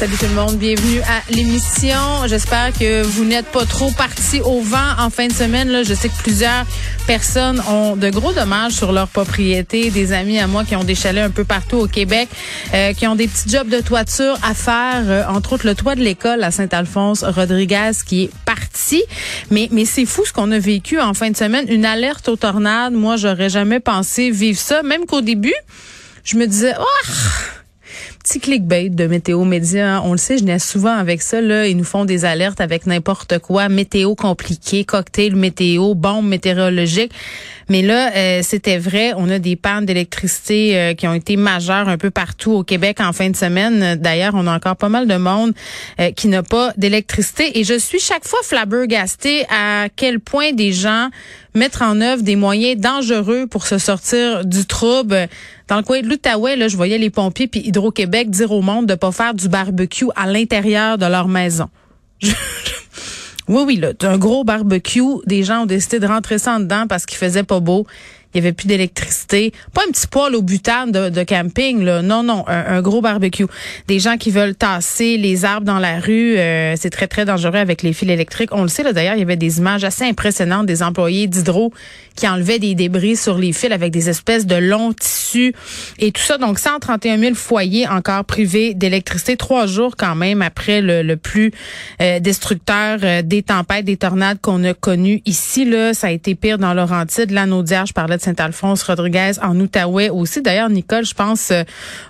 Salut tout le monde, bienvenue à l'émission. J'espère que vous n'êtes pas trop partis au vent en fin de semaine. Là, je sais que plusieurs personnes ont de gros dommages sur leur propriété. Des amis à moi qui ont des chalets un peu partout au Québec, euh, qui ont des petits jobs de toiture à faire, euh, entre autres le toit de l'école à Saint-Alphonse Rodriguez qui est parti. Mais mais c'est fou ce qu'on a vécu en fin de semaine, une alerte aux tornades. Moi, j'aurais jamais pensé vivre ça, même qu'au début, je me disais oh, de Météo Média. On le sait, je n'ai souvent avec ça. Là, ils nous font des alertes avec n'importe quoi. Météo compliqué, cocktail météo, bombe météorologique. Mais là, euh, c'était vrai. On a des pannes d'électricité euh, qui ont été majeures un peu partout au Québec en fin de semaine. D'ailleurs, on a encore pas mal de monde euh, qui n'a pas d'électricité. Et je suis chaque fois flabbergastée à quel point des gens mettent en œuvre des moyens dangereux pour se sortir du trouble. Dans le coin de l'Outaouais, là, je voyais les pompiers puis Hydro-Québec dire au monde de pas faire du barbecue à l'intérieur de leur maison. Oui, oui, là, un gros barbecue. Des gens ont décidé de rentrer ça en dedans parce qu'il faisait pas beau. Il y avait plus d'électricité. Pas un petit poêle au butane de, camping, là. Non, non, un, gros barbecue. Des gens qui veulent tasser les arbres dans la rue, euh, c'est très, très dangereux avec les fils électriques. On le sait, là, d'ailleurs, il y avait des images assez impressionnantes des employés d'Hydro qui enlevaient des débris sur les fils avec des espèces de longs tissus et tout ça. Donc, 131 000 foyers encore privés d'électricité, trois jours quand même après le, plus euh, destructeur euh, des tempêtes, des tornades qu'on a connues ici. Là, ça a été pire dans Laurentide, l'Anaudière, je parlais Saint-Alphonse, Rodriguez, en Outaouais aussi. D'ailleurs, Nicole, je pense, euh,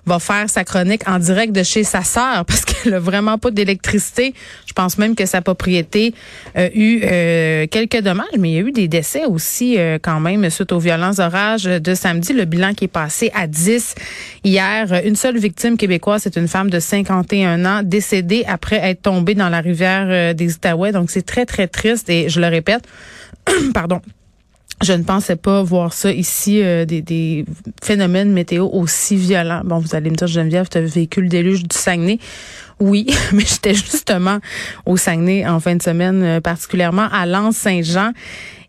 va faire sa chronique en direct de chez sa sœur parce qu'elle a vraiment pas d'électricité. Je pense même que sa propriété a eu euh, quelques dommages, mais il y a eu des décès aussi euh, quand même suite aux violents orages de samedi. Le bilan qui est passé à 10 hier. Une seule victime québécoise, c'est une femme de 51 ans décédée après être tombée dans la rivière des Outaouais. Donc, c'est très, très triste et je le répète, pardon, je ne pensais pas voir ça ici, euh, des, des, phénomènes météo aussi violents. Bon, vous allez me dire, Geneviève, tu as vécu le déluge du Saguenay? Oui, mais j'étais justement au Saguenay en fin de semaine, euh, particulièrement à Lens-Saint-Jean.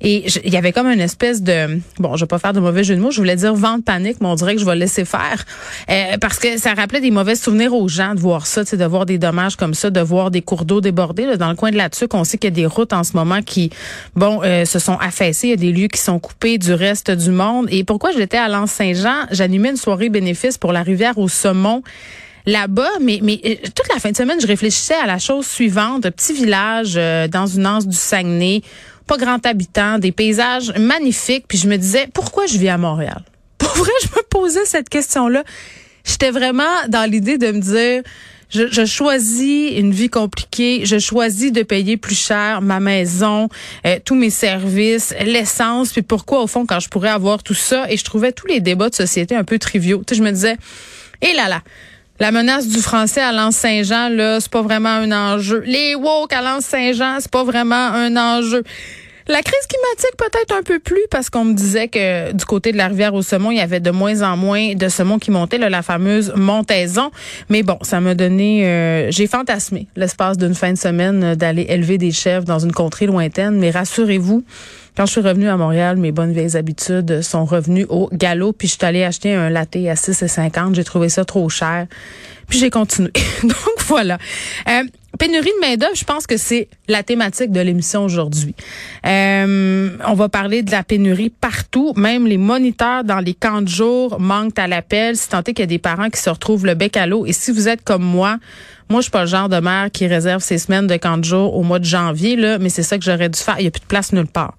Et il y avait comme une espèce de, bon, je vais pas faire de mauvais jeu de mots, je voulais dire vente panique, mais on dirait que je vais laisser faire. Euh, parce que ça rappelait des mauvais souvenirs aux gens de voir ça, de voir des dommages comme ça, de voir des cours d'eau débordés. Là, dans le coin de la Tuque, on sait qu'il y a des routes en ce moment qui, bon, euh, se sont affaissées. Il y a des lieux qui sont coupés du reste du monde. Et pourquoi j'étais à Lens-Saint-Jean? J'animais une soirée bénéfice pour la rivière au saumon là-bas, mais, mais euh, toute la fin de semaine, je réfléchissais à la chose suivante. Petit village dans une anse du Saguenay pas grand habitant, des paysages magnifiques. Puis je me disais, pourquoi je vis à Montréal? Pour vrai, je me posais cette question-là. J'étais vraiment dans l'idée de me dire, je, choisis une vie compliquée, je choisis de payer plus cher ma maison, euh, tous mes services, l'essence, puis pourquoi au fond quand je pourrais avoir tout ça? Et je trouvais tous les débats de société un peu triviaux. Tu sais, je me disais, et là là, la menace du français à Lens-Saint-Jean, là, c'est pas vraiment un enjeu. Les woke à Lens-Saint-Jean, c'est pas vraiment un enjeu. La crise climatique peut-être un peu plus parce qu'on me disait que du côté de la rivière au saumon, il y avait de moins en moins de saumon qui montait, là, la fameuse montaison. Mais bon, ça m'a donné, euh, j'ai fantasmé l'espace d'une fin de semaine euh, d'aller élever des chèvres dans une contrée lointaine. Mais rassurez-vous, quand je suis revenue à Montréal, mes bonnes vieilles habitudes sont revenues au galop. Puis je suis allée acheter un latte à 6,50. J'ai trouvé ça trop cher. Puis j'ai continué. Donc voilà. Euh, pénurie de main-d'œuvre, je pense que c'est la thématique de l'émission aujourd'hui. Euh, on va parler de la pénurie partout. Même les moniteurs dans les camps de jour manquent à l'appel. Si tant est qu'il y a des parents qui se retrouvent le bec à l'eau. Et si vous êtes comme moi, moi, je suis pas le genre de mère qui réserve ses semaines de camp de jour au mois de janvier, là, mais c'est ça que j'aurais dû faire. Il n'y a plus de place nulle part.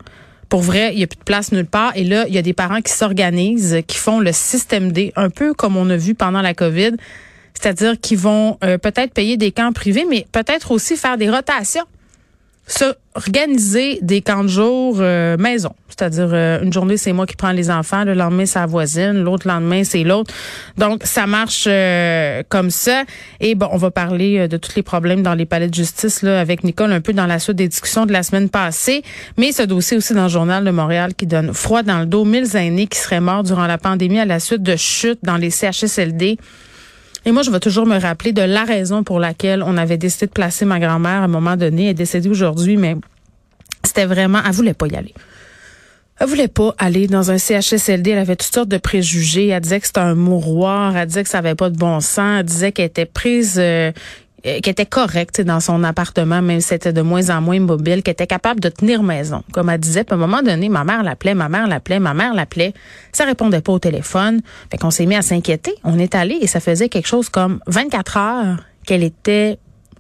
Pour vrai, il n'y a plus de place nulle part. Et là, il y a des parents qui s'organisent, qui font le système D, un peu comme on a vu pendant la COVID. C'est-à-dire qu'ils vont euh, peut-être payer des camps privés, mais peut-être aussi faire des rotations organiser des camps de jour euh, maison. C'est-à-dire euh, une journée c'est moi qui prends les enfants, le lendemain c'est la voisine, l'autre lendemain c'est l'autre. Donc ça marche euh, comme ça. Et bon, on va parler de tous les problèmes dans les palais de justice là avec Nicole un peu dans la suite des discussions de la semaine passée. Mais ce dossier aussi dans le journal de Montréal qui donne froid dans le dos. Mille aînés qui seraient morts durant la pandémie à la suite de chutes dans les CHSLD Et moi, je vais toujours me rappeler de la raison pour laquelle on avait décidé de placer ma grand-mère à un moment donné. Elle est décédée aujourd'hui, mais c'était vraiment, elle voulait pas y aller. Elle voulait pas aller dans un CHSLD. Elle avait toutes sortes de préjugés. Elle disait que c'était un mouroir. Elle disait que ça avait pas de bon sens. Elle disait qu'elle était prise, euh, euh, qui était correcte dans son appartement, même si c'était de moins en moins mobile, qui était capable de tenir maison. Comme elle disait, puis à un moment donné, ma mère l'appelait, ma mère l'appelait, ma mère l'appelait. Ça répondait pas au téléphone. Fait qu'on s'est mis à s'inquiéter. On est allé et ça faisait quelque chose comme 24 heures qu'elle était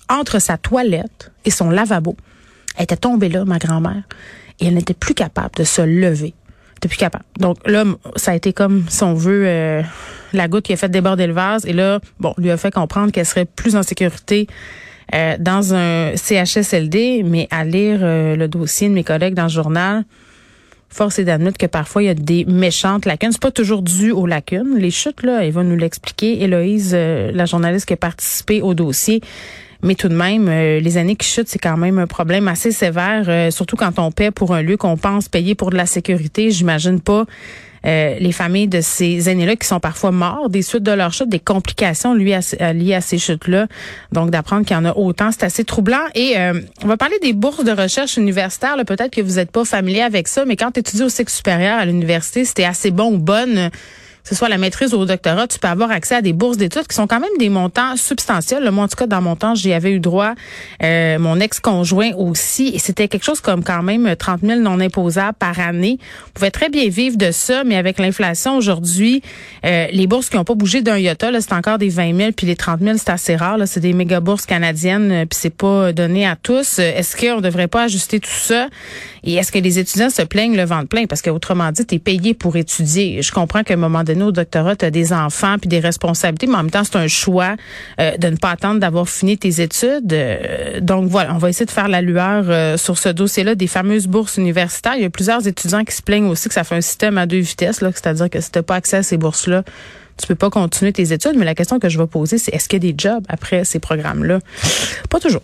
entre sa toilette et son lavabo. Elle était tombée là, ma grand-mère, et elle n'était plus capable de se lever. Elle plus capable. Donc là, ça a été comme, si on veut, euh, la goutte qui a fait déborder le vase. Et là, bon, lui a fait comprendre qu'elle serait plus en sécurité euh, dans un CHSLD, mais à lire euh, le dossier de mes collègues dans le journal, force est d'admettre que parfois il y a des méchantes lacunes. C'est pas toujours dû aux lacunes. Les chutes, là, elle va nous l'expliquer. Héloïse, la journaliste qui a participé au dossier, mais tout de même, euh, les années qui chutent, c'est quand même un problème assez sévère, euh, surtout quand on paie pour un lieu qu'on pense payer pour de la sécurité. J'imagine pas euh, les familles de ces aînés-là qui sont parfois morts des suites de leur chute, des complications liées à, liées à ces chutes-là. Donc, d'apprendre qu'il y en a autant, c'est assez troublant. Et on va parler des bourses de recherche universitaires. Peut-être que vous n'êtes pas familier avec ça, mais quand tu étudies au cycle supérieur à l'université, c'était assez bon ou bonne que ce soit la maîtrise ou au doctorat, tu peux avoir accès à des bourses d'études qui sont quand même des montants substantiels. Moi, en tout cas, dans mon temps, j'y avais eu droit. Euh, mon ex-conjoint aussi. Et c'était quelque chose comme quand même 30 000 non imposables par année. On pouvait très bien vivre de ça, mais avec l'inflation aujourd'hui, euh, les bourses qui n'ont pas bougé d'un iota, c'est encore des 20 000, puis les 30 000, c'est assez rare. C'est des méga bourses canadiennes, euh, puis c'est pas donné à tous. Est-ce qu'on devrait pas ajuster tout ça? Et est-ce que les étudiants se plaignent le ventre plein? Parce qu'autrement dit, tu es payé pour étudier. Je comprends qu'à un moment donné, au doctorat, tu as des enfants puis des responsabilités, mais en même temps, c'est un choix euh, de ne pas attendre d'avoir fini tes études. Euh, donc voilà, on va essayer de faire la lueur euh, sur ce dossier-là des fameuses bourses universitaires. Il y a plusieurs étudiants qui se plaignent aussi que ça fait un système à deux vitesses, c'est-à-dire que si tu pas accès à ces bourses-là, tu peux pas continuer tes études. Mais la question que je vais poser, c'est est-ce qu'il y a des jobs après ces programmes-là? Pas toujours.